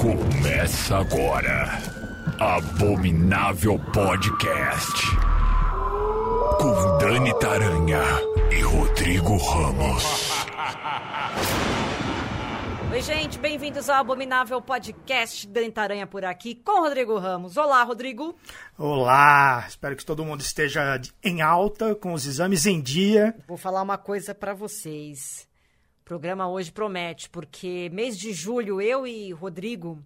Começa agora. Abominável Podcast. Com Dani Taranha e Rodrigo Ramos. Oi, gente, bem-vindos ao Abominável Podcast. Dani Taranha por aqui com Rodrigo Ramos. Olá, Rodrigo. Olá, espero que todo mundo esteja em alta, com os exames em dia. Vou falar uma coisa para vocês. O programa hoje promete, porque mês de julho eu e Rodrigo,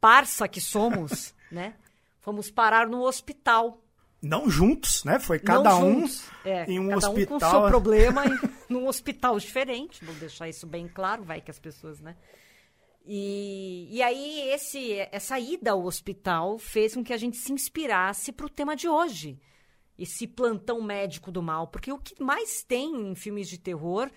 parça que somos, né? Fomos parar no hospital. Não juntos, né? Foi cada Não um juntos, é, em um cada hospital. um com o seu problema em, num hospital diferente. Vou deixar isso bem claro, vai que as pessoas, né? E, e aí esse, essa ida ao hospital fez com que a gente se inspirasse para o tema de hoje. Esse plantão médico do mal. Porque o que mais tem em filmes de terror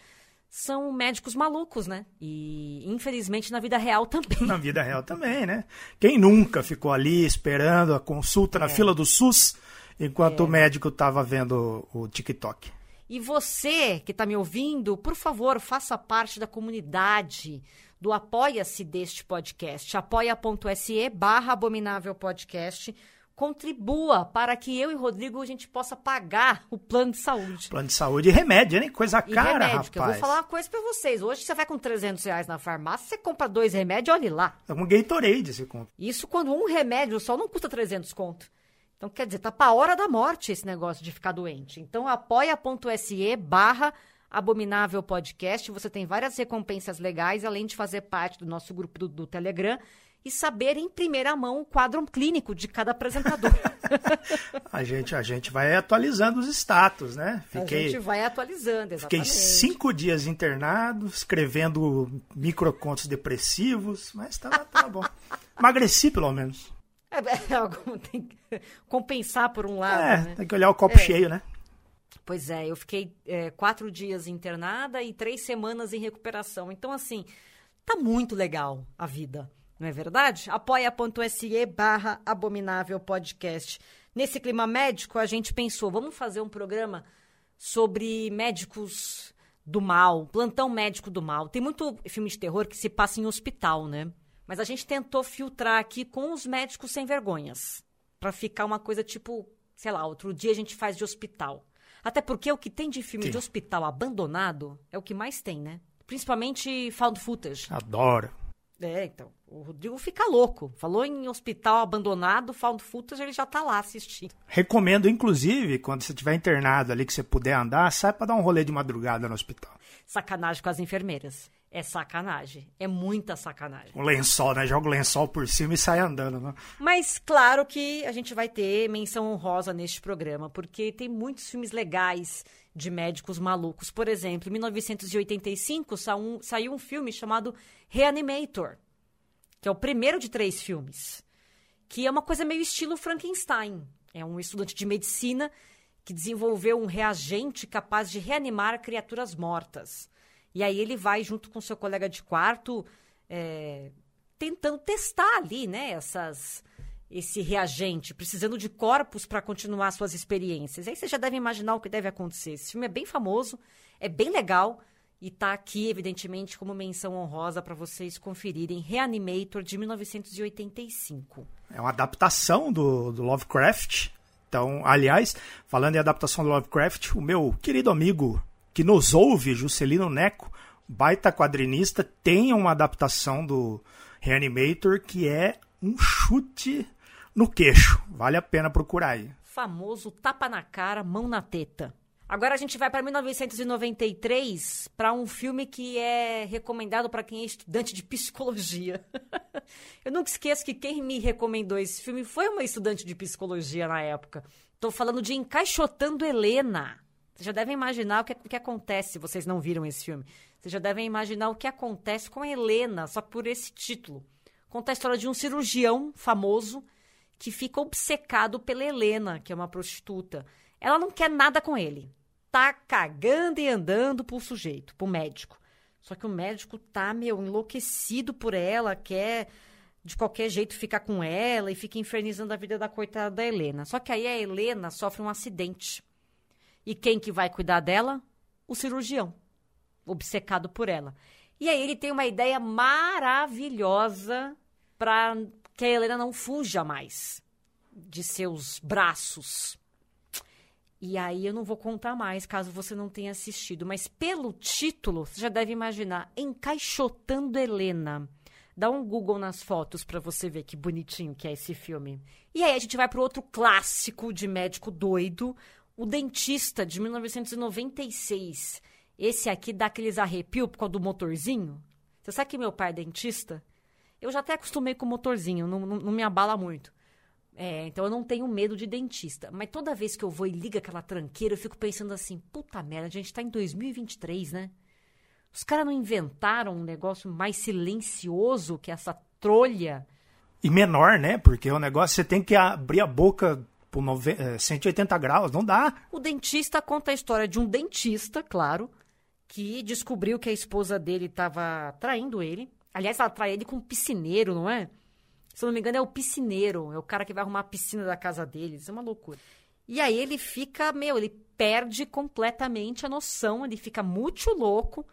são médicos malucos, né? E infelizmente na vida real também. Na vida real também, né? Quem nunca ficou ali esperando a consulta na É. fila do SUS enquanto o médico estava vendo o TikTok? E você que está me ouvindo, por favor, faça parte da comunidade do Apoia-se deste podcast, apoia.se barra abominável podcast. Contribua para que eu e Rodrigo a gente possa pagar o plano de saúde. Plano de saúde e remédio, hein? Coisa E cara, remédio, que eu vou rapaz. falar uma coisa para vocês. Hoje você vai com 300 reais na farmácia, você compra dois remédios, olhe lá. É um Gatorade esse conto. Isso quando um remédio só não custa 300 conto. Então, quer dizer, tá pra hora da morte esse negócio de ficar doente. Então, apoia.se barra abominável podcast. Você tem várias recompensas legais, além de fazer parte do nosso grupo do, do Telegram e saber em primeira mão o quadro clínico de cada apresentador. A gente, a gente vai atualizando os status, né? A Fiquei, gente vai atualizando, fiquei exatamente. cinco dias internado, escrevendo microcontos depressivos, mas tava, tava bom. Emagreci, pelo menos. É, é algo tem que compensar por um lado, É, né? tem que olhar o copo É. cheio, né? Pois é, eu fiquei é, quatro dias internada e três semanas em recuperação. Então, assim, tá muito legal a vida, não é verdade? Apoia.se barra abominável podcast. Nesse clima médico, a gente pensou, vamos fazer um programa sobre médicos do mal, plantão médico do mal. Tem muito filme de terror que se passa em hospital, né? Mas a gente tentou filtrar aqui com os médicos sem vergonhas. Pra ficar uma coisa tipo, sei lá, outro dia a gente faz de hospital. Até porque o que tem de filme Sim. de hospital abandonado é o que mais tem, né? Principalmente found footage. Adoro. É, então. O Rodrigo fica louco. Falou em hospital abandonado, found footage, ele já tá lá assistindo. Recomendo, inclusive, quando você estiver internado ali, que você puder andar, sai pra dar um rolê de madrugada no hospital. Sacanagem com as enfermeiras. É sacanagem. É muita sacanagem. Um lençol, né? Joga o lençol por cima e sai andando, né? Mas claro que a gente vai ter menção honrosa neste programa, porque tem muitos filmes legais de médicos malucos. Por exemplo, em 1985 sa- um- saiu um filme chamado Reanimator, que é o primeiro de três filmes, que é uma coisa meio estilo Frankenstein. É um estudante de medicina que desenvolveu um reagente capaz de reanimar criaturas mortas. E aí ele vai, junto com seu colega de quarto, é, tentando testar ali, né, essas, esse reagente, precisando de corpos para continuar suas experiências. Aí você já deve imaginar o que deve acontecer. Esse filme é bem famoso, é bem legal e tá aqui, evidentemente, como menção honrosa para vocês conferirem Reanimator de 1985. É uma adaptação do, do Lovecraft. Então, aliás, falando em adaptação do Lovecraft, o meu querido amigo que nos ouve, Juscelino Neco, baita quadrinista, tem uma adaptação do Reanimator que é um chute no queixo. Vale a pena procurar aí. famoso tapa na cara, mão na teta. Agora a gente vai para 1993 para um filme que é recomendado para quem é estudante de psicologia. Eu nunca esqueço que quem me recomendou esse filme foi uma estudante de psicologia na época. Estou falando de Encaixotando Helena. Vocês já devem imaginar o que, o que acontece vocês não viram esse filme. Vocês já devem imaginar o que acontece com Helena, só por esse título. Conta a história de um cirurgião famoso que fica obcecado pela Helena, que é uma prostituta. Ela não quer nada com ele. Tá cagando e andando pro sujeito, pro médico. Só que o médico tá, meu, enlouquecido por ela, quer de qualquer jeito ficar com ela e fica infernizando a vida da coitada da Helena. Só que aí a Helena sofre um acidente. E quem que vai cuidar dela? O cirurgião, obcecado por ela. E aí ele tem uma ideia maravilhosa para que a Helena não fuja mais de seus braços. E aí eu não vou contar mais, caso você não tenha assistido, mas pelo título, você já deve imaginar, Encaixotando Helena. Dá um Google nas fotos para você ver que bonitinho que é esse filme. E aí a gente vai para outro clássico de médico doido, O Dentista, de 1996. Esse aqui dá aqueles arrepios por causa do motorzinho. Você sabe que meu pai é dentista? Eu já até acostumei com o motorzinho, não, não, não me abala muito. É, então eu não tenho medo de dentista. Mas toda vez que eu vou e liga aquela tranqueira, eu fico pensando assim: puta merda, a gente tá em 2023, né? Os caras não inventaram um negócio mais silencioso que essa trolha. E menor, né? Porque o negócio você tem que abrir a boca por 90, 180 graus, não dá. O dentista conta a história de um dentista, claro, que descobriu que a esposa dele estava traindo ele. Aliás, ela trai ele com um piscineiro, não é? Se não me engano, é o piscineiro, é o cara que vai arrumar a piscina da casa deles. É uma loucura. E aí ele fica, meu, ele perde completamente a noção, ele fica muito louco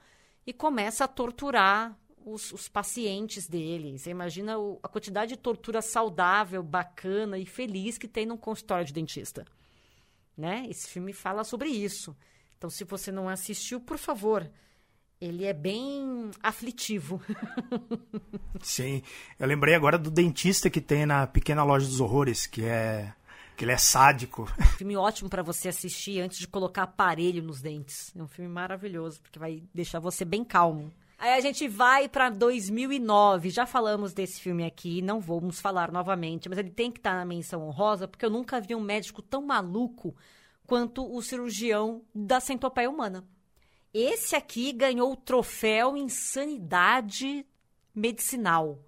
e começa a torturar os, os pacientes dele. Você imagina o, a quantidade de tortura saudável, bacana e feliz que tem num consultório de dentista. Né? Esse filme fala sobre isso. Então, se você não assistiu, por favor, ele é bem aflitivo. Sim. Eu lembrei agora do dentista que tem na Pequena Loja dos Horrores, que é que ele é sádico. Filme ótimo para você assistir antes de colocar aparelho nos dentes. É um filme maravilhoso, porque vai deixar você bem calmo. Aí a gente vai para 2009. Já falamos desse filme aqui, não vamos falar novamente, mas ele tem que estar tá na menção honrosa, porque eu nunca vi um médico tão maluco quanto o cirurgião da centopeia humana. Esse aqui ganhou o troféu Insanidade Medicinal,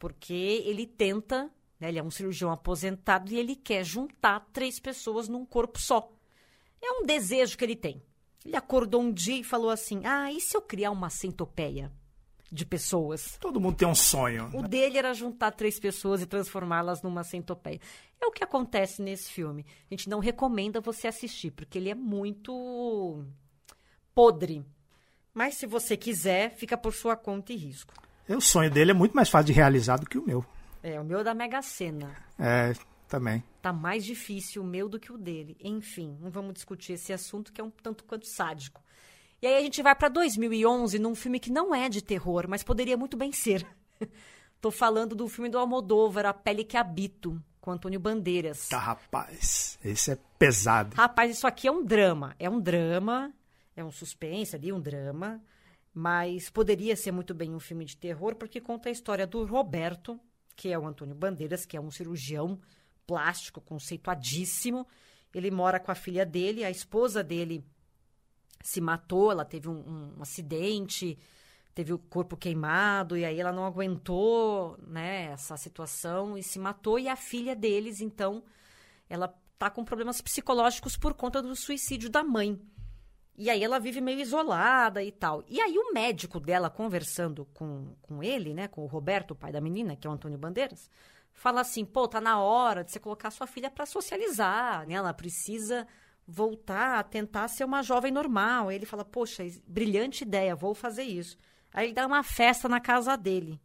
porque ele tenta, né, ele é um cirurgião aposentado e ele quer juntar três pessoas num corpo só. É um desejo que ele tem. Ele acordou um dia e falou assim: Ah, e se eu criar uma centopeia de pessoas? Todo mundo tem um sonho. O dele era juntar três pessoas e transformá-las numa centopeia. É o que acontece nesse filme. A gente não recomenda você assistir, porque ele é muito podre. Mas se você quiser, fica por sua conta e risco. O sonho dele é muito mais fácil de realizar do que o meu. É, o meu é da Mega Sena. É, também. Tá mais difícil o meu do que o dele. Enfim, não vamos discutir esse assunto que é um tanto quanto sádico. E aí a gente vai para 2011 num filme que não é de terror, mas poderia muito bem ser. Tô falando do filme do Almodóvar, A Pele que Habito, com Antônio Bandeiras. Tá, rapaz. Esse é pesado. Rapaz, isso aqui é um drama. É um drama é um suspense ali, um drama, mas poderia ser muito bem um filme de terror, porque conta a história do Roberto, que é o Antônio Bandeiras, que é um cirurgião plástico conceituadíssimo. Ele mora com a filha dele, a esposa dele se matou, ela teve um, um acidente, teve o corpo queimado, e aí ela não aguentou né, essa situação e se matou. E a filha deles, então, ela tá com problemas psicológicos por conta do suicídio da mãe. E aí ela vive meio isolada e tal. E aí o médico dela, conversando com, com ele, né, com o Roberto, o pai da menina, que é o Antônio Bandeiras, fala assim, pô, tá na hora de você colocar sua filha para socializar, né? Ela precisa voltar a tentar ser uma jovem normal. Aí ele fala, poxa, brilhante ideia, vou fazer isso. Aí ele dá uma festa na casa dele.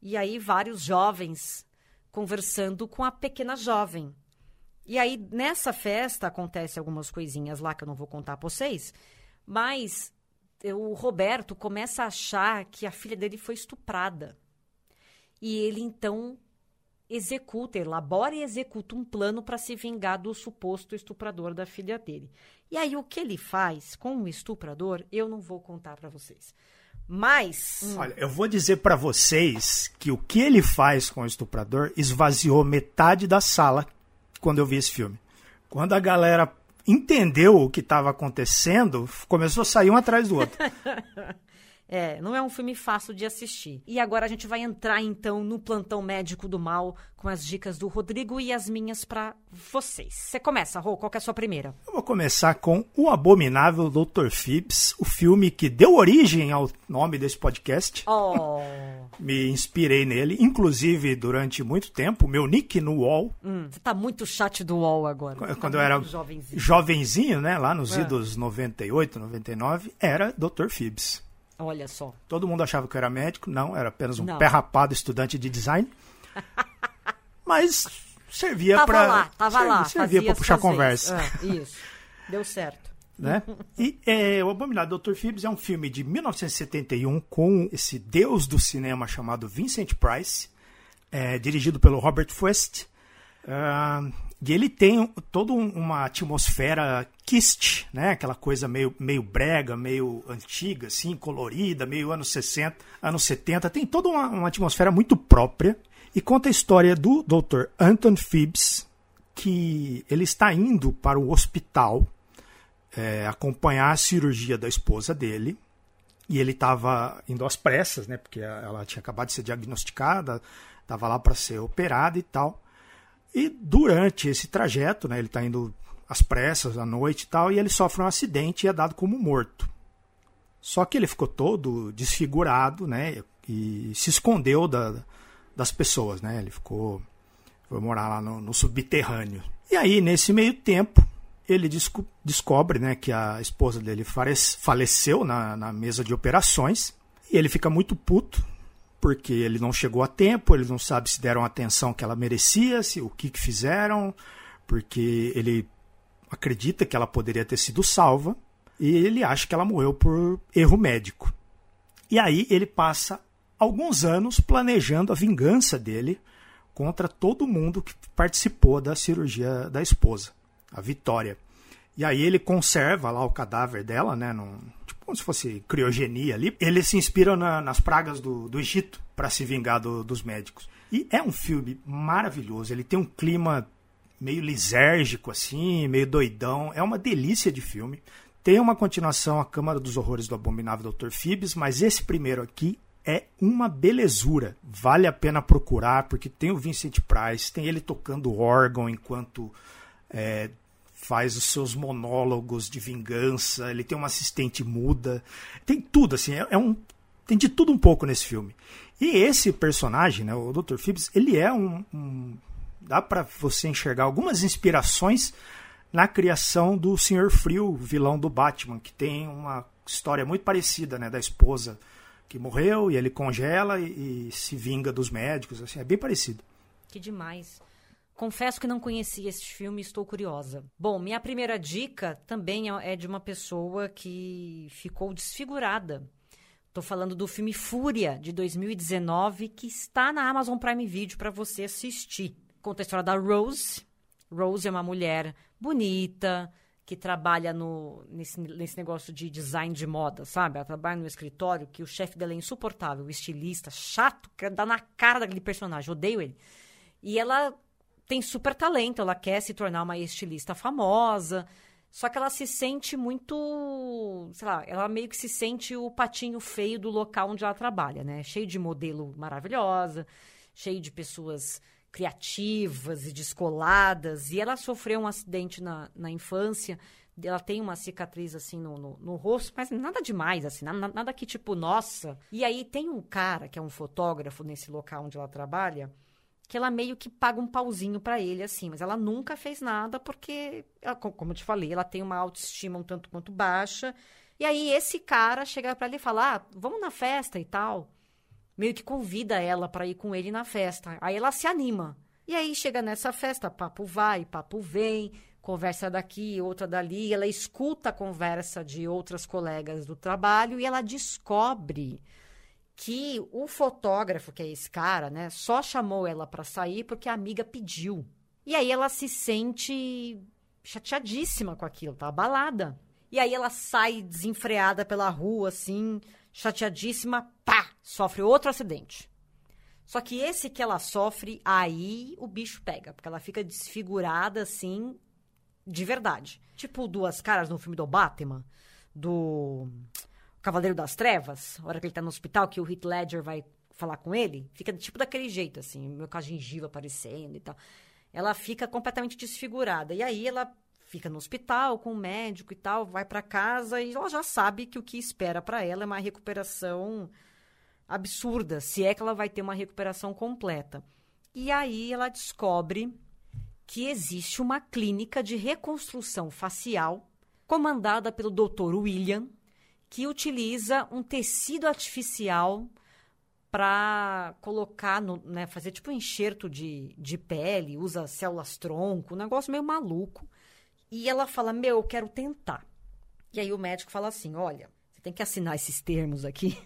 E aí vários jovens conversando com a pequena jovem. E aí, nessa festa, acontece algumas coisinhas lá que eu não vou contar pra vocês, mas o Roberto começa a achar que a filha dele foi estuprada. E ele, então, executa, elabora e executa um plano para se vingar do suposto estuprador da filha dele. E aí, o que ele faz com o estuprador, eu não vou contar para vocês. Mas. Hum. Olha, eu vou dizer para vocês que o que ele faz com o estuprador esvaziou metade da sala quando eu vi esse filme. Quando a galera entendeu o que estava acontecendo, começou a sair um atrás do outro. É, não é um filme fácil de assistir. E agora a gente vai entrar então no plantão médico do mal com as dicas do Rodrigo e as minhas para vocês. Você começa, Rô, qual é a sua primeira? Eu vou começar com O Abominável Dr. Phibs, o filme que deu origem ao nome desse podcast. Oh. Me inspirei nele, inclusive durante muito tempo, meu nick no UOL. Hum, você tá muito chat do UOL agora. Quando, tá eu era jovenzinho. jovenzinho, né, lá nos é. idos 98, 99, era Dr. Phibs. Olha só. Todo mundo achava que eu era médico, não, era apenas um Não. pé rapado estudante de design. Mas servia Tava para lá, tava lá. servia para puxar conversa. Ah, isso. Deu certo. Né? E é, O Abominável Dr. Phoebs é um filme de 1971 com esse deus do cinema chamado Vincent Price, é, dirigido pelo Robert Fuest. Ah, e ele tem toda um- uma atmosfera kist, né? Aquela coisa meio, meio brega, meio antiga, assim, colorida, meio anos 60, anos 70. Tem toda uma, uma atmosfera muito própria. E conta a história do Dr. Anton Phoebs, que ele está indo para o hospital é, acompanhar a cirurgia da esposa dele. E ele estava indo às pressas, né? Porque ela tinha acabado de ser diagnosticada, estava lá para ser operada e tal. E durante esse trajeto, né? Ele está indo às pressas à noite e tal, e ele sofre um acidente e é dado como morto. Só que ele ficou todo desfigurado, né? E se escondeu da- das pessoas, né? Ele ficou foi morar lá no, no subterrâneo. E aí, nesse meio tempo, ele desco- descobre né, que a esposa dele faleceu na, na mesa de operações. E ele fica muito puto, porque ele não chegou a tempo, ele não sabe se deram a atenção que ela merecia, se o que, que fizeram, porque ele acredita que ela poderia ter sido salva. E ele acha que ela morreu por erro médico. E aí ele passa alguns anos planejando a vingança dele contra todo mundo que participou da cirurgia da esposa, a Vitória. E aí ele conserva lá o cadáver dela, né, num, tipo como se fosse criogenia ali. Ele se inspira na- nas pragas do, do Egito para se vingar do- dos médicos. E é um filme maravilhoso. Ele tem um clima meio lisérgico assim, meio doidão. É uma delícia de filme. Tem uma continuação, A Câmara dos Horrores do Abominável Dr. Phoebs, mas esse primeiro aqui é uma belezura. Vale a pena procurar, porque tem o Vincent Price, tem ele tocando órgão enquanto é, faz os seus monólogos de vingança, ele tem uma assistente muda, tem tudo, assim, é, é um. Tem de tudo um pouco nesse filme. E esse personagem, né, o Dr. Phoebs, ele é um. um- dá para você enxergar algumas inspirações na criação do Senhor Frio, vilão do Batman, que tem uma história muito parecida, né, da esposa que morreu e ele congela e, e se vinga dos médicos, assim, é bem parecido. Que demais. Confesso que não conhecia esse filme e estou curiosa. Bom, minha primeira dica também é é de uma pessoa que ficou desfigurada. Estou falando do filme Fúria, de 2019, que está na Amazon Prime Video para você assistir. Conta a história da Rose. Rose é uma mulher bonita, que trabalha no, nesse, nesse negócio de design de moda, sabe? Ela trabalha no escritório que o chefe dela é insuportável, estilista, chato, quer dar na cara daquele personagem, odeio ele. E ela tem super talento, ela quer se tornar uma estilista famosa, só que ela se sente muito, sei lá, ela meio que se sente o patinho feio do local onde ela trabalha, né? Cheio de modelo maravilhosa, cheio de pessoas criativas e descoladas, e ela sofreu um acidente na, na infância, ela tem uma cicatriz assim no, no, no rosto, mas nada demais, assim, nada, nada que tipo, nossa. E aí tem um cara que é um fotógrafo nesse local onde ela trabalha, que ela meio que paga um pauzinho pra ele, assim, mas ela nunca fez nada porque, ela, co- como eu te falei, ela tem uma autoestima um tanto quanto baixa. E aí esse cara chega pra ele e fala: ah, vamos na festa e tal. Meio que convida ela pra ir com ele na festa. Aí ela se anima. E aí chega nessa festa, papo vai, papo vem, conversa daqui, outra dali. Ela escuta a conversa de outras colegas do trabalho e ela descobre que o fotógrafo, que é esse cara, né, só chamou ela pra sair porque a amiga pediu. E aí ela se sente chateadíssima com aquilo, tá abalada. E aí ela sai desenfreada pela rua, assim, chateadíssima, pá, sofre outro acidente. Só que esse que ela sofre, aí o bicho pega, porque ela fica desfigurada, assim, de verdade. Tipo duas caras no filme do Batman, do Cavaleiro das Trevas, a hora que ele tá no hospital, que o Heath Ledger vai falar com ele, fica tipo daquele jeito, assim, meio com a gengiva aparecendo e tal. Ela fica completamente desfigurada. E aí ela fica no hospital com o médico e tal, vai pra casa e ela já sabe que o que espera pra ela é uma recuperação absurda, se é que ela vai ter uma recuperação completa. E aí ela descobre que existe uma clínica de reconstrução facial comandada pelo Dr. William, que utiliza um tecido artificial para colocar, no, né, fazer tipo um enxerto de, de pele, usa células tronco, um negócio meio maluco. E ela fala: Meu, eu quero tentar. E aí o médico fala assim: Olha, você tem que assinar esses termos aqui.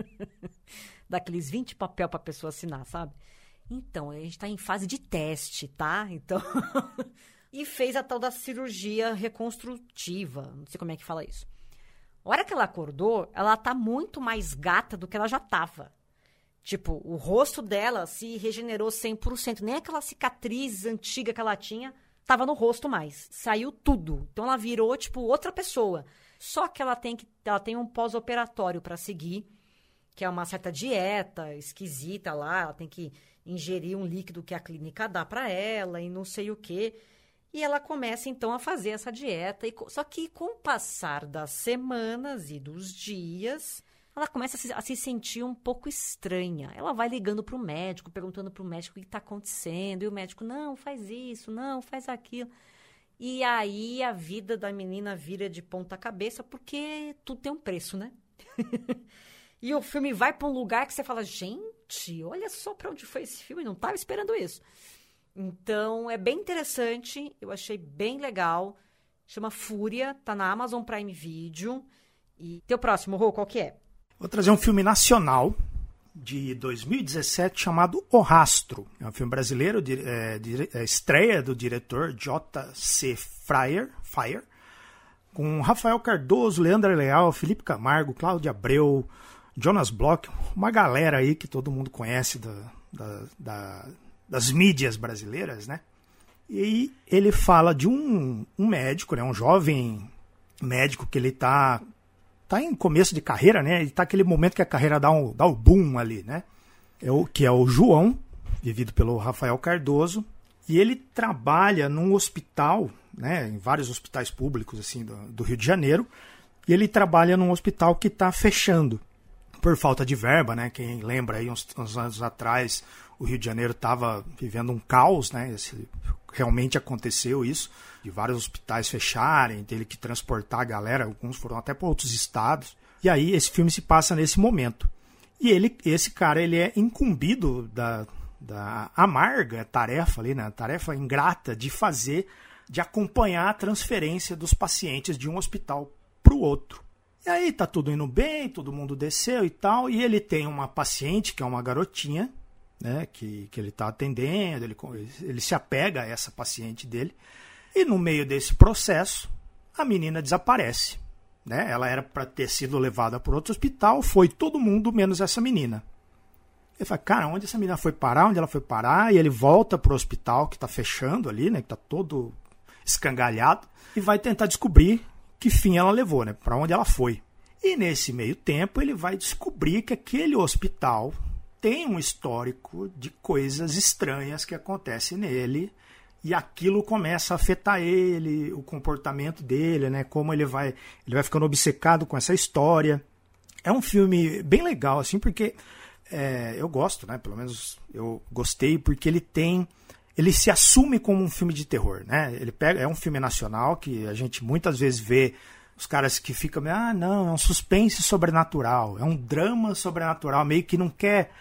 Daqueles 20 papel para pessoa assinar, sabe? Então, a gente está em fase de teste, tá? Então. e fez a tal da cirurgia reconstrutiva. Não sei como é que fala isso. A hora que ela acordou, ela tá muito mais gata do que ela já tava. Tipo, o rosto dela se regenerou 100%. Nem aquela cicatriz antiga que ela tinha tava no rosto mais. Saiu tudo. Então ela virou, tipo, outra pessoa. Só que ela tem, que, ela tem um pós-operatório para seguir, que é uma certa dieta esquisita lá. Ela tem que ingerir um líquido que a clínica dá para ela e não sei o quê. E ela começa então a fazer essa dieta. E, só que com o passar das semanas e dos dias, ela começa a se, a se sentir um pouco estranha. Ela vai ligando para o médico, perguntando para o médico o que está acontecendo. E o médico, não, faz isso, não, faz aquilo. E aí a vida da menina vira de ponta cabeça, porque tudo tem um preço, né? e o filme vai para um lugar que você fala, gente, olha só para onde foi esse filme, não estava esperando isso. Então, é bem interessante, eu achei bem legal. Chama Fúria, tá na Amazon Prime Video. E teu próximo, Rô, qual que é? Vou trazer um filme nacional de 2017 chamado O Rastro. É um filme brasileiro, de, é, de, é, estreia do diretor J.C. Fire, com Rafael Cardoso, Leandro Leal, Felipe Camargo, Cláudio Abreu, Jonas Bloch, uma galera aí que todo mundo conhece da, da, da das mídias brasileiras, né? E ele fala de um, um médico, né? Um jovem médico que ele tá tá em começo de carreira, né? Ele tá aquele momento que a carreira dá um, dá um boom ali, né? É o, que é o João, vivido pelo Rafael Cardoso, e ele trabalha num hospital, né? Em vários hospitais públicos assim do, do Rio de Janeiro, e ele trabalha num hospital que está fechando por falta de verba, né? Quem lembra aí uns, uns anos atrás o Rio de Janeiro estava vivendo um caos, né? Esse, realmente aconteceu isso, de vários hospitais fecharem, teve que transportar a galera, alguns foram até para outros estados. E aí esse filme se passa nesse momento. E ele, esse cara, ele é incumbido da, da amarga tarefa ali, né? Tarefa ingrata de fazer, de acompanhar a transferência dos pacientes de um hospital para o outro. E aí tá tudo indo bem, todo mundo desceu e tal, e ele tem uma paciente, que é uma garotinha, né, que, que ele está atendendo, ele, ele se apega a essa paciente dele. E no meio desse processo, a menina desaparece. Né? Ela era para ter sido levada para outro hospital, foi todo mundo menos essa menina. Ele fala, cara, onde essa menina foi parar? Onde ela foi parar? E ele volta para o hospital que está fechando ali, né? Que está todo escangalhado, e vai tentar descobrir que fim ela levou, né? Para onde ela foi. E nesse meio tempo ele vai descobrir que aquele hospital tem um histórico de coisas estranhas que acontecem nele e aquilo começa a afetar ele, o comportamento dele, né? Como ele vai, ele vai ficando obcecado com essa história. É um filme bem legal, assim, porque é, eu gosto, né? Pelo menos eu gostei porque ele tem, ele se assume como um filme de terror, né? Ele pega, é um filme nacional que a gente muitas vezes vê os caras que ficam, ah, não, é um suspense sobrenatural, é um drama sobrenatural, meio que não quer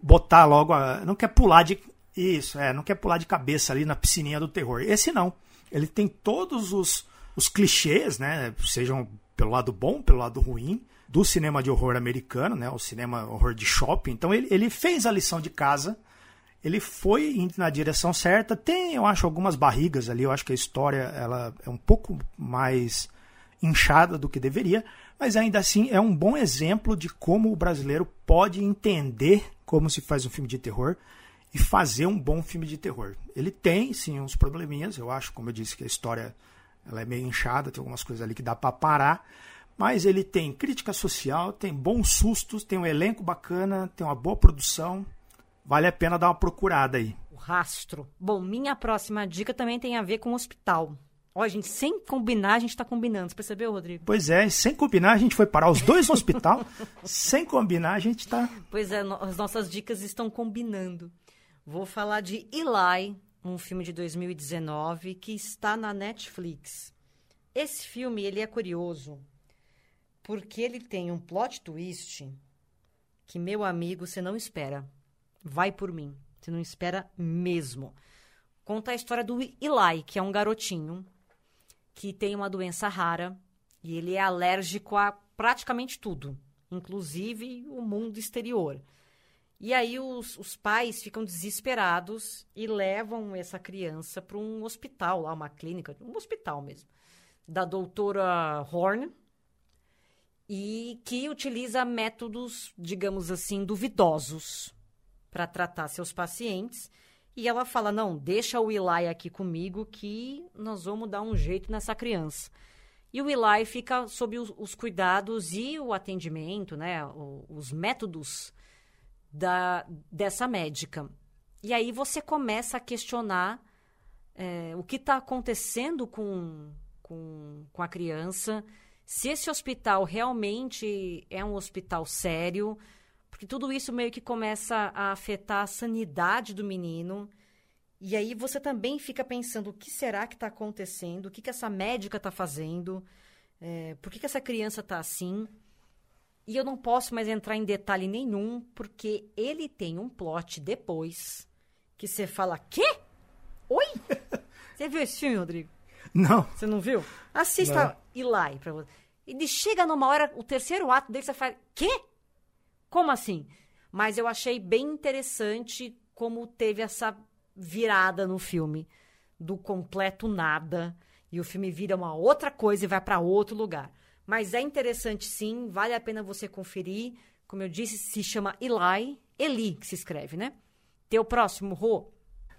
botar logo a, não quer pular de isso, é, não quer pular de cabeça ali na piscininha do terror. Esse não. Ele tem todos os, os clichês, né, sejam pelo lado bom, pelo lado ruim, do cinema de horror americano, né, o cinema horror de shopping. Então ele, ele fez a lição de casa, ele foi indo na direção certa. Tem, eu acho, algumas barrigas ali. Eu acho que a história ela é um pouco mais inchada do que deveria, mas ainda assim é um bom exemplo de como o brasileiro pode entender como se faz um filme de terror e fazer um bom filme de terror. Ele tem, sim, uns probleminhas, eu acho, como eu disse, que a história ela é meio inchada, tem algumas coisas ali que dá para parar, mas ele tem crítica social, tem bons sustos, tem um elenco bacana, tem uma boa produção, vale a pena dar uma procurada aí. O rastro. Bom, minha próxima dica também tem a ver com o hospital. Ó, gente, sem combinar, a gente tá combinando. Você percebeu, Rodrigo? Pois é, sem combinar, a gente foi parar os dois no hospital. sem combinar, a gente tá. Pois é, as nossas dicas estão combinando. Vou falar de Eli, um filme de 2019 que está na Netflix. Esse filme, ele é curioso porque ele tem um plot twist que, meu amigo, você não espera. Vai por mim. Você não espera mesmo. Conta a história do Eli, que é um garotinho que tem uma doença rara e ele é alérgico a praticamente tudo, inclusive o mundo exterior. E aí os, os pais ficam desesperados e levam essa criança para um hospital, lá uma clínica, um hospital mesmo, da doutora Horn, e que utiliza métodos, digamos assim, duvidosos para tratar seus pacientes. E ela fala: não, deixa o Eli aqui comigo que nós vamos dar um jeito nessa criança. E o Eli fica sob os, os cuidados e o atendimento, né, o, os métodos da, dessa médica. E aí você começa a questionar é, o que está acontecendo com, com, com a criança, se esse hospital realmente é um hospital sério, porque tudo isso meio que começa a afetar a sanidade do menino. E aí você também fica pensando o que será que está acontecendo, o que, que essa médica está fazendo, é, por que, que essa criança está assim. E eu não posso mais entrar em detalhe nenhum, porque ele tem um plot depois que você fala, quê? Oi? Você viu esse filme, Rodrigo? Não. Você não viu? Assista Eli pra você. Ele chega numa hora, o terceiro ato dele, você fala, quê? Como assim? Mas eu achei bem interessante como teve essa virada no filme do completo nada e o filme vira uma outra coisa e vai para outro lugar. Mas é interessante sim, vale a pena você conferir. Como eu disse, se chama Eli, Eli que se escreve, né? Teu próximo, Rô.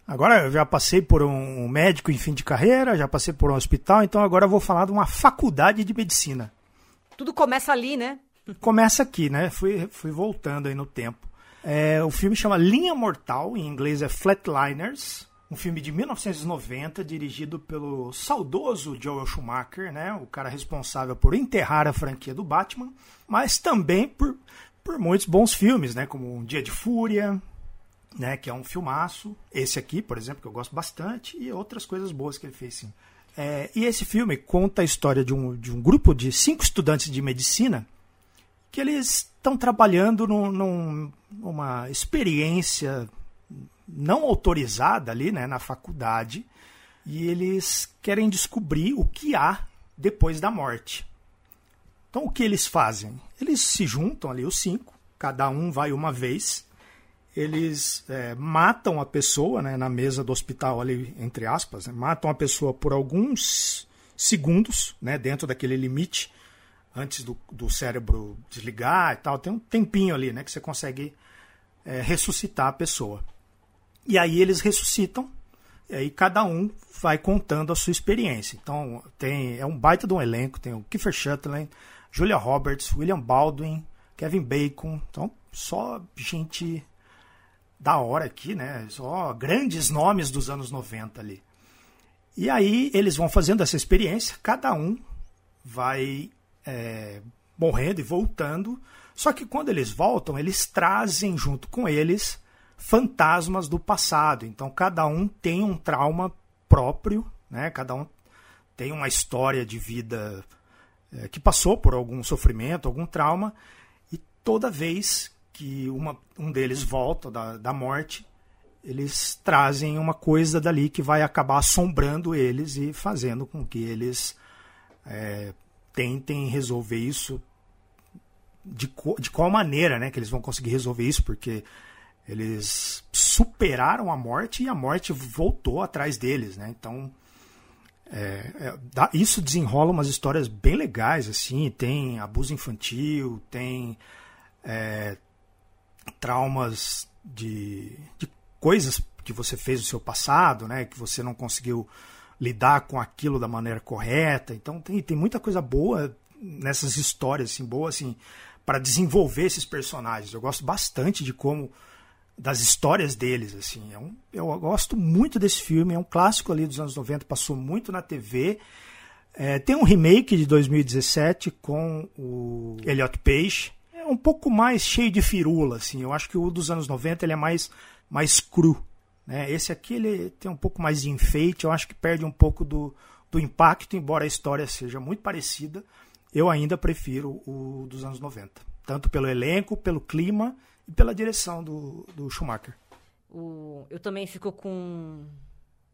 Agora eu já passei por um médico em fim de carreira, já passei por um hospital, então agora eu vou falar de uma faculdade de medicina. Tudo começa ali, né? Começa aqui, né? Fui, fui voltando aí no tempo. É, o filme chama Linha Mortal, em inglês é Flatliners, um filme de 1990 dirigido pelo saudoso Joel Schumacher, né, o cara responsável por enterrar a franquia do Batman, mas também por, por muitos bons filmes, né, como Um Dia de Fúria, né, que é um filmaço, esse aqui, por exemplo, que eu gosto bastante, e outras coisas boas que ele fez sim. É, e esse filme conta a história de um, de um grupo de cinco estudantes de medicina que eles estão trabalhando num, num, numa experiência não autorizada ali, né, na faculdade, e eles querem descobrir o que há depois da morte. Então, o que eles fazem? Eles se juntam ali, os cinco, cada um vai uma vez, eles é, matam a pessoa né, na mesa do hospital ali, entre aspas, né, matam a pessoa por alguns segundos, né, dentro daquele limite, antes do, do cérebro desligar e tal. Tem um tempinho ali, né? Que você consegue é, ressuscitar a pessoa. E aí eles ressuscitam, e aí cada um vai contando a sua experiência. Então tem é um baita de um elenco, tem o Kiefer Sutherland, Julia Roberts, William Baldwin, Kevin Bacon, então só gente da hora aqui, né? Só grandes nomes dos anos 90 ali. E aí eles vão fazendo essa experiência, cada um vai é, morrendo e voltando. Só que quando eles voltam, eles trazem junto com eles fantasmas do passado. Então cada um tem um trauma próprio, né? Cada um tem uma história de vida é, que passou por algum sofrimento, algum trauma, e toda vez que uma, um deles volta da, da morte, eles trazem uma coisa dali que vai acabar assombrando eles e fazendo com que eles é, tentem resolver isso de, de qual maneira né, que eles vão conseguir resolver isso, porque eles superaram a morte e a morte voltou atrás deles, né? Então é, é, isso desenrola umas histórias bem legais, assim, tem abuso infantil, tem é, traumas de, de coisas que você fez no seu passado, né? Que você não conseguiu lidar com aquilo da maneira correta. Então tem, tem muita coisa boa nessas histórias, assim, boa assim, para desenvolver esses personagens. Eu gosto bastante de como das histórias deles, assim. É um, eu gosto muito desse filme, é um clássico ali dos anos 90, passou muito na TV. É, tem um remake de 2017 com o Elliot Page. É um pouco mais cheio de firula, assim. Eu acho que o dos anos 90 ele é mais, mais cru. Né? Esse aqui ele tem um pouco mais de enfeite, eu acho que perde um pouco do, do impacto, embora a história seja muito parecida. eu ainda prefiro o dos anos 90. Tanto pelo elenco, pelo clima e pela direção do, do Schumacher. O, eu também fico com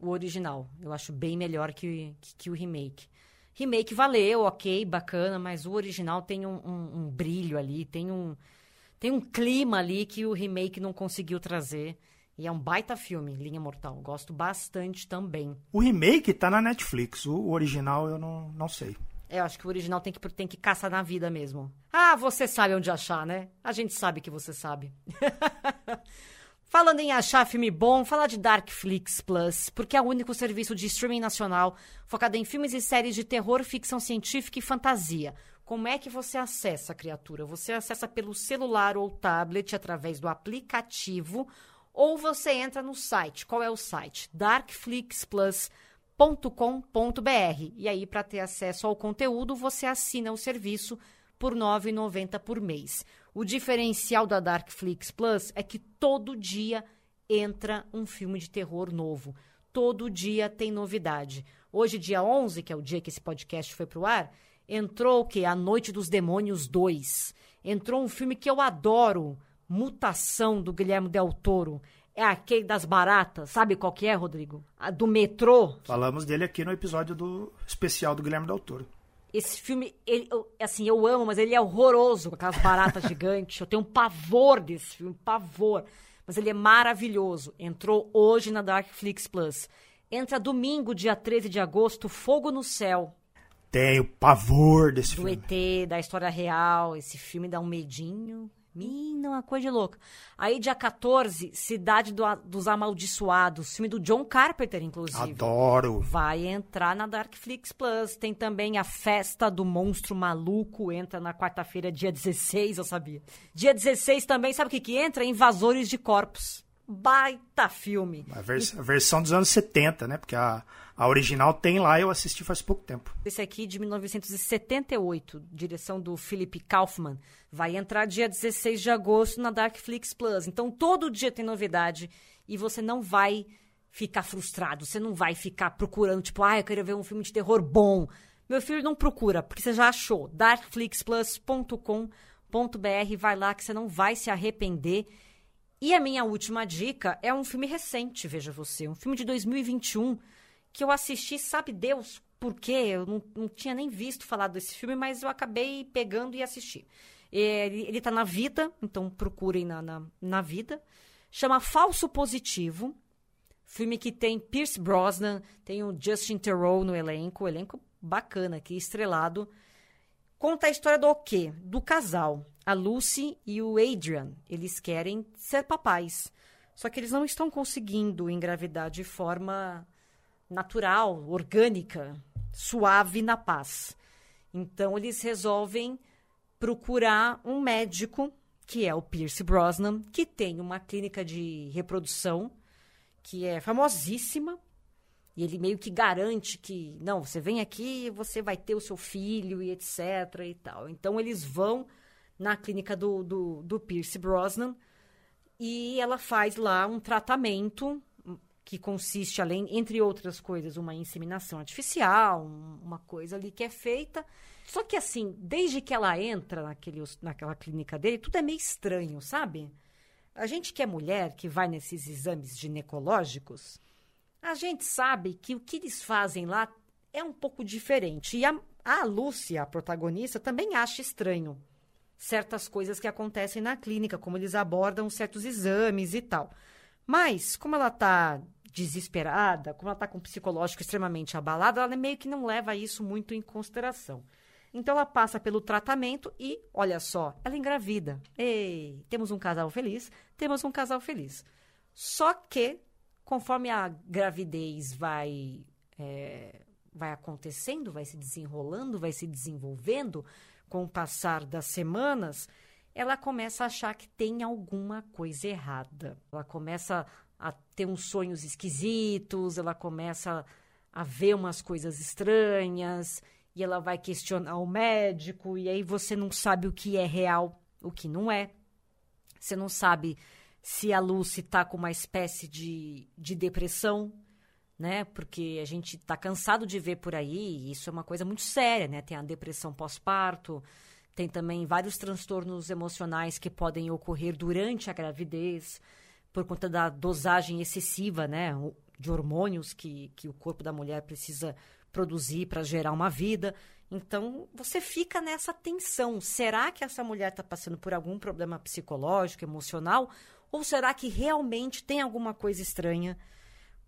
o original. Eu acho bem melhor que, que, que o remake. Remake valeu, ok, bacana, mas o original tem um, um, um, brilho ali, tem um, tem um clima ali que o remake não conseguiu trazer. E é um baita filme, Linha Mortal. Gosto bastante também. O remake tá na Netflix, o original eu não, não sei. É, eu acho que o original tem que, tem que caçar na vida mesmo. Ah, você sabe onde achar, né? A gente sabe que você sabe. Falando em achar filme bom, falar de Darkflix Plus, porque é o único serviço de streaming nacional focado em filmes e séries de terror, ficção científica e fantasia. Como é que você acessa a criatura? Você acessa pelo celular ou tablet através do aplicativo ou você entra no site. Qual é o site? darkflixplus.com.br. E aí, para ter acesso ao conteúdo, você assina o serviço por R$ 9,90 por mês. O diferencial da Darkflix Plus é que todo dia entra um filme de terror novo. Todo dia tem novidade. Hoje, dia 11, que é o dia que esse podcast foi pro ar, entrou o quê? A Noite dos Demônios 2. Entrou um filme que eu adoro, Mutação, do Guilherme Del Toro. É aquele das baratas, sabe qual que é, Rodrigo? A do metrô. Falamos dele aqui no episódio do especial do Guilherme Del Toro. Esse filme, ele, eu, assim, eu amo, mas ele é horroroso com aquelas baratas gigantes. Eu tenho um pavor desse filme, pavor. Mas ele é maravilhoso. Entrou hoje na Darkflix Plus. Entra domingo, dia 13 de agosto, Fogo no Céu. Tenho pavor desse do filme. Do ET, da história real. Esse filme dá um medinho. Menina, uma coisa de louca. Aí, dia 14, Cidade do, dos Amaldiçoados, filme do John Carpenter, inclusive. Adoro. Vai entrar na Darkflix Plus. Tem também a Festa do Monstro Maluco, entra na quarta-feira, dia 16, eu sabia. Dia 16 também, sabe o que que entra? Invasores de Corpos. Baita filme. A, vers e... a versão dos anos 70, né? Porque a a original tem lá, eu assisti faz pouco tempo. Esse aqui de 1978, direção do Philip Kaufman, vai entrar dia 16 de agosto na Darkflix Plus. Então todo dia tem novidade e você não vai ficar frustrado, você não vai ficar procurando, tipo, ah, eu queria ver um filme de terror bom. Meu filho não procura, porque você já achou. darkflixplus.com.br, vai lá que você não vai se arrepender. E a minha última dica é um filme recente, veja você, um filme de 2021 que eu assisti, sabe Deus por quê? Eu não, não tinha nem visto falar desse filme, mas eu acabei pegando e assisti. Ele, ele tá na vida, então procurem na, na, na vida. Chama Falso Positivo. Filme que tem Pierce Brosnan, tem o Justin Theroux no elenco, elenco bacana aqui, estrelado. Conta a história do quê? Do casal, a Lucy e o Adrian. Eles querem ser papais, só que eles não estão conseguindo engravidar de forma natural, orgânica, suave na paz. Então eles resolvem procurar um médico, que é o Pierce Brosnan, que tem uma clínica de reprodução que é famosíssima. E ele meio que garante que, não, você vem aqui, você vai ter o seu filho e etc e tal. Então eles vão na clínica do, do, do Pierce Brosnan e ela faz lá um tratamento que consiste, além, entre outras coisas, uma inseminação artificial, um, uma coisa ali que é feita. Só que assim, desde que ela entra naquele, naquela clínica dele, tudo é meio estranho, sabe? A gente que é mulher, que vai nesses exames ginecológicos, a gente sabe que o que eles fazem lá é um pouco diferente. E a, a Lúcia, a protagonista, também acha estranho certas coisas que acontecem na clínica, como eles abordam certos exames e tal. Mas, como ela está desesperada, como ela está com o psicológico extremamente abalado, ela meio que não leva isso muito em consideração. Então ela passa pelo tratamento e, olha só, ela engravida. Ei, temos um casal feliz, temos um casal feliz. Só que, conforme a gravidez vai, é, vai acontecendo, vai se desenrolando, vai se desenvolvendo, com o passar das semanas, ela começa a achar que tem alguma coisa errada. Ela começa a ter uns sonhos esquisitos, ela começa a ver umas coisas estranhas e ela vai questionar o médico e aí você não sabe o que é real, o que não é. Você não sabe se a Lucy está com uma espécie de, de depressão, né? Porque a gente está cansado de ver por aí, e isso é uma coisa muito séria, né? Tem a depressão pós-parto, tem também vários transtornos emocionais que podem ocorrer durante a gravidez, por conta da dosagem excessiva, né? De hormônios que, que o corpo da mulher precisa produzir para gerar uma vida. Então, você fica nessa tensão. Será que essa mulher está passando por algum problema psicológico, emocional? Ou será que realmente tem alguma coisa estranha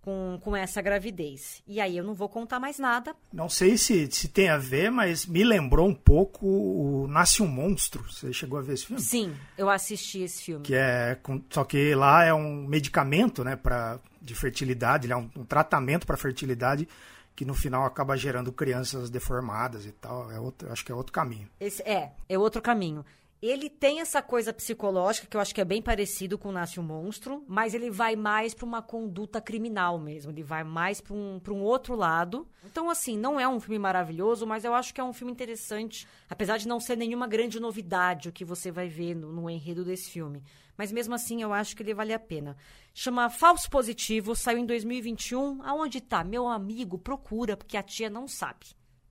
com, com essa gravidez? E aí eu não vou contar mais nada. Não sei se, se tem a ver, mas me lembrou um pouco o Nasce um Monstro. Você chegou a ver esse filme? Sim, eu assisti esse filme. Que é, só que lá é um medicamento, né, pra, de fertilidade, é um, um tratamento para fertilidade que no final acaba gerando crianças deformadas e tal. É outro, acho que é outro caminho. Esse, é, é outro caminho. Ele tem essa coisa psicológica que eu acho que é bem parecido com Nasce um Monstro, mas ele vai mais para uma conduta criminal mesmo. Ele vai mais para um, um outro lado. Então, assim, não é um filme maravilhoso, mas eu acho que é um filme interessante, apesar de não ser nenhuma grande novidade o que você vai ver no, no enredo desse filme. Mas mesmo assim, eu acho que ele vale a pena. Chama Falso Positivo, saiu em 2021. Aonde tá? Meu amigo, procura, porque a tia não sabe,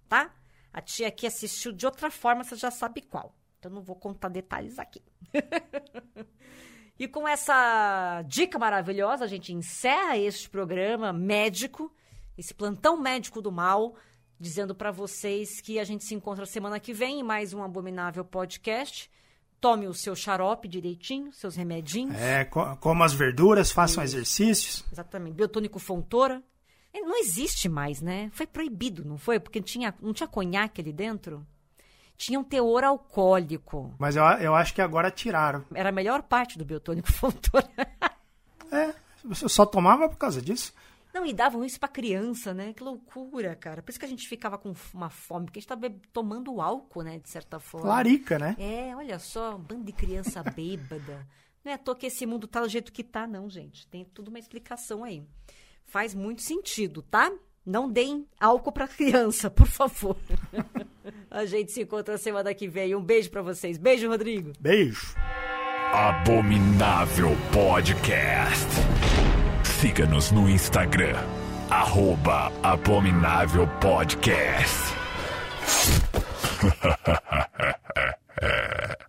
tá? A tia aqui assistiu de outra forma, você já sabe qual. Então não vou contar detalhes aqui. e com essa dica maravilhosa, a gente encerra este programa médico, esse plantão médico do mal, dizendo para vocês que a gente se encontra semana que vem em mais um abominável podcast. Tome o seu xarope direitinho, seus remedinhos. É, coma as verduras, façam exercícios. Exatamente. Biotônico Fontoura. Não existe mais, né? Foi proibido, não foi? Porque tinha, não tinha conhaque ali dentro? Tinha um teor alcoólico. Mas eu, eu acho que agora tiraram. Era a melhor parte do biotônico Fontoura. é, você só tomava por causa disso. Não, e davam isso pra criança, né? Que loucura, cara. Por isso que a gente ficava com uma fome, porque a gente tava tomando álcool, né? De certa forma. Larica, né? É, olha só, um bando de criança bêbada. Não é à toa que esse mundo tá do jeito que tá, não, gente. Tem tudo uma explicação aí. Faz muito sentido, tá? Não deem álcool para criança, por favor. A gente se encontra semana que vem. Um beijo para vocês. Beijo, Rodrigo. Beijo. Abominável Podcast. Siga-nos no Instagram. Arroba Abominável Podcast.